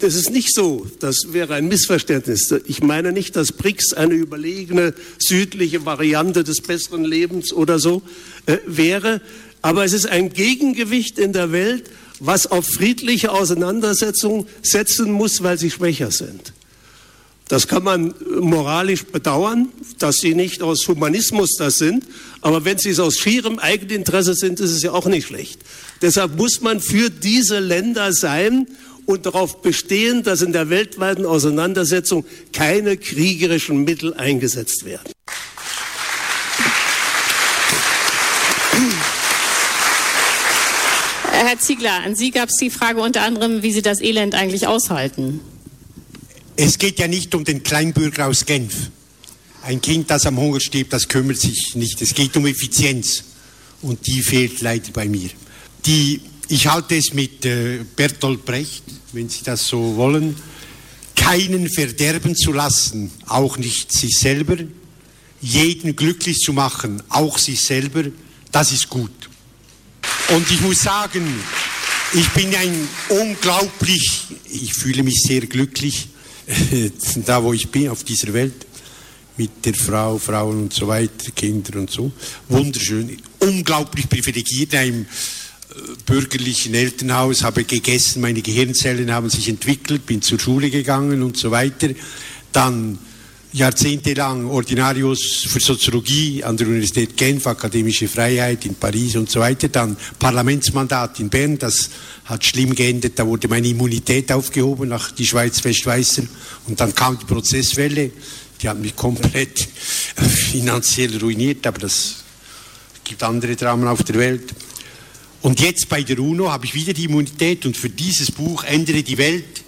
Das ist nicht so, das wäre ein Missverständnis. Ich meine nicht, dass BRICS eine überlegene südliche Variante des besseren Lebens oder so äh, wäre, aber es ist ein Gegengewicht in der Welt, was auf friedliche Auseinandersetzungen setzen muss, weil sie schwächer sind. Das kann man moralisch bedauern, dass sie nicht aus Humanismus das sind, aber wenn sie es aus schierem Eigeninteresse sind, ist es ja auch nicht schlecht. Deshalb muss man für diese Länder sein und darauf bestehen, dass in der weltweiten Auseinandersetzung keine kriegerischen Mittel eingesetzt werden. Herr Ziegler, an Sie gab es die Frage unter anderem, wie Sie das Elend eigentlich aushalten. Es geht ja nicht um den Kleinbürger aus Genf. Ein Kind, das am Hunger stirbt, das kümmert sich nicht. Es geht um Effizienz. Und die fehlt leider bei mir. Die ich halte es mit äh, Bertolt Brecht, wenn Sie das so wollen, keinen verderben zu lassen, auch nicht sich selber, jeden glücklich zu machen, auch sich selber, das ist gut. Und ich muss sagen, ich bin ein unglaublich, ich fühle mich sehr glücklich, <laughs> da wo ich bin, auf dieser Welt, mit der Frau, Frauen und so weiter, Kinder und so. Wunderschön, unglaublich privilegiert, einem bürgerlichen Elternhaus, habe gegessen, meine Gehirnzellen haben sich entwickelt, bin zur Schule gegangen und so weiter. Dann jahrzehntelang Ordinarius für Soziologie an der Universität Genf, akademische Freiheit in Paris und so weiter. Dann Parlamentsmandat in Bern, das hat schlimm geendet, da wurde meine Immunität aufgehoben nach die Schweiz Westschweizer und dann kam die Prozesswelle, die hat mich komplett <laughs> finanziell ruiniert, aber das gibt andere Dramen auf der Welt. Und jetzt bei der UNO habe ich wieder die Immunität und für dieses Buch Ändere die Welt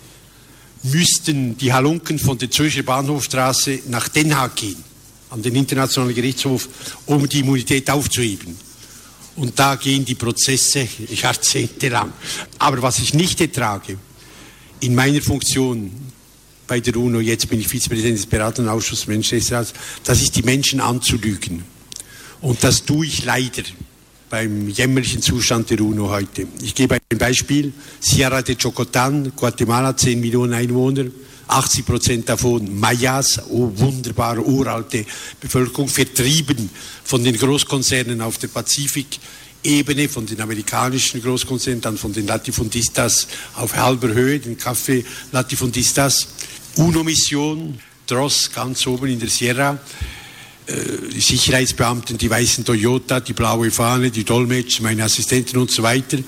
müssten die Halunken von der Zürcher Bahnhofstraße nach Den Haag gehen, an den Internationalen Gerichtshof, um die Immunität aufzuheben. Und da gehen die Prozesse jahrzehntelang. Aber was ich nicht ertrage, in meiner Funktion bei der UNO, jetzt bin ich Vizepräsident des beratenden Ausschusses Menschenrechtsrats, das ist die Menschen anzulügen. Und das tue ich leider beim jämmerlichen Zustand der UNO heute. Ich gebe ein Beispiel. Sierra de Chocotan, Guatemala, 10 Millionen Einwohner, 80 Prozent davon Mayas, oh, wunderbare uralte Bevölkerung, vertrieben von den Großkonzernen auf der Pazifikebene, von den amerikanischen Großkonzernen, dann von den Latifundistas auf halber Höhe, den Kaffee Latifundistas. UNO-Mission, Dross ganz oben in der Sierra, äh, die Sicherheitsbeamten, die weißen Toyota, die blaue Fahne, die Dolmetscher, meine Assistenten und so weiter.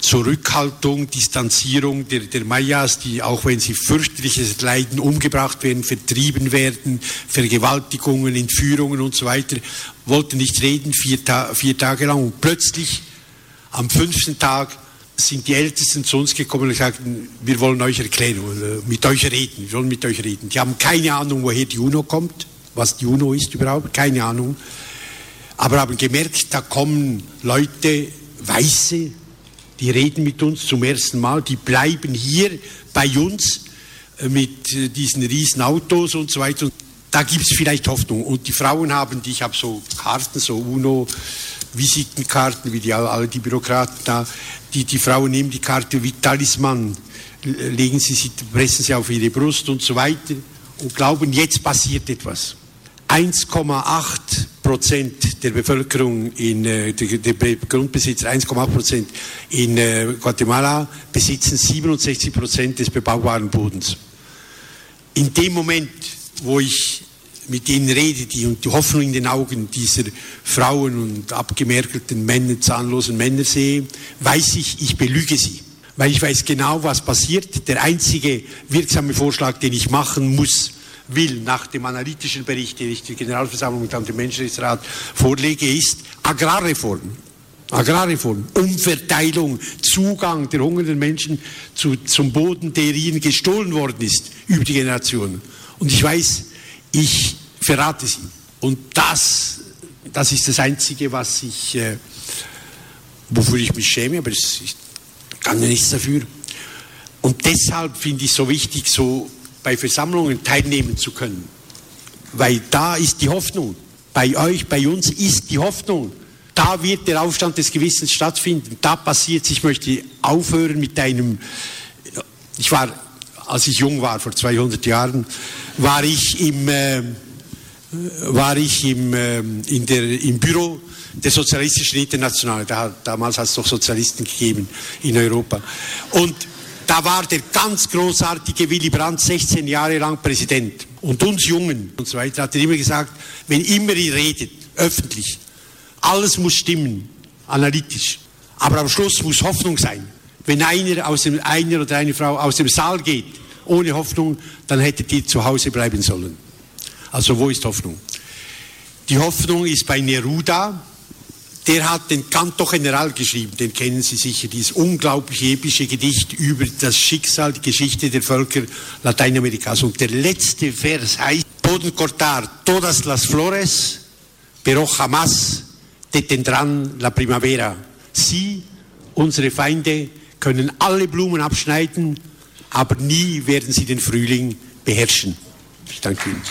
Zurückhaltung, Distanzierung der, der Mayas, die auch wenn sie fürchterliches Leiden umgebracht werden, vertrieben werden, Vergewaltigungen, Entführungen und so weiter, wollten nicht reden, vier, Ta vier Tage lang und plötzlich am fünften Tag sind die Ältesten zu uns gekommen und sagten, wir wollen euch erklären, mit euch reden, wir wollen mit euch reden. Die haben keine Ahnung, woher die UNO kommt was die UNO ist überhaupt, keine Ahnung. Aber haben gemerkt, da kommen Leute, Weiße, die reden mit uns zum ersten Mal, die bleiben hier bei uns äh, mit äh, diesen riesen Autos und so weiter. Da gibt es vielleicht Hoffnung. Und die Frauen haben, die, ich habe so Karten, so UNO, Visitenkarten, wie die, alle die Bürokraten da, die, die Frauen nehmen die Karte wie Talisman, legen sie, sie, pressen sie auf ihre Brust und so weiter und glauben, jetzt passiert etwas. 1,8 Prozent der Bevölkerung in äh, der, Grundbesitzer 1,8 Prozent in äh, Guatemala besitzen 67 Prozent des bebaubaren Bodens. In dem Moment, wo ich mit ihnen rede, die und die Hoffnung in den Augen dieser Frauen und abgemerkelten Männer, zahnlosen Männer sehe, weiß ich, ich belüge sie. Weil ich weiß genau, was passiert. Der einzige wirksame Vorschlag, den ich machen muss, will nach dem analytischen Bericht, den ich der Generalversammlung und dann dem Menschenrechtsrat vorlege, ist Agrarreform. Agrarreform, Umverteilung, Zugang der hungernden Menschen zu, zum Boden, der ihnen gestohlen worden ist über die Generationen. Und ich weiß, ich verrate sie. Und das, das ist das Einzige, was ich, äh, wofür ich mich schäme, aber ich kann ja nichts dafür. Und deshalb finde ich es so wichtig, so bei Versammlungen teilnehmen zu können. Weil da ist die Hoffnung. Bei euch, bei uns ist die Hoffnung. Da wird der Aufstand des Gewissens stattfinden. Da passiert es. Ich möchte aufhören mit einem, ich war, als ich jung war, vor 200 Jahren, war ich im, äh, war ich im, äh, in der, im Büro der Sozialistischen Internationale. Da, damals hat es doch Sozialisten gegeben in Europa. Und da war der ganz großartige Willy Brandt 16 Jahre lang Präsident. Und uns Jungen und so weiter hat er immer gesagt, wenn immer ihr redet, öffentlich, alles muss stimmen, analytisch. Aber am Schluss muss Hoffnung sein. Wenn einer, aus dem, einer oder eine Frau aus dem Saal geht, ohne Hoffnung, dann hättet ihr zu Hause bleiben sollen. Also wo ist Hoffnung? Die Hoffnung ist bei Neruda, der hat den Canto General geschrieben, den kennen Sie sicher, dieses unglaublich epische Gedicht über das Schicksal, die Geschichte der Völker Lateinamerikas. Und der letzte Vers heißt, Poden cortar todas las flores, pero jamás detendrán la primavera. Sie, unsere Feinde, können alle Blumen abschneiden, aber nie werden sie den Frühling beherrschen. Ich danke Ihnen.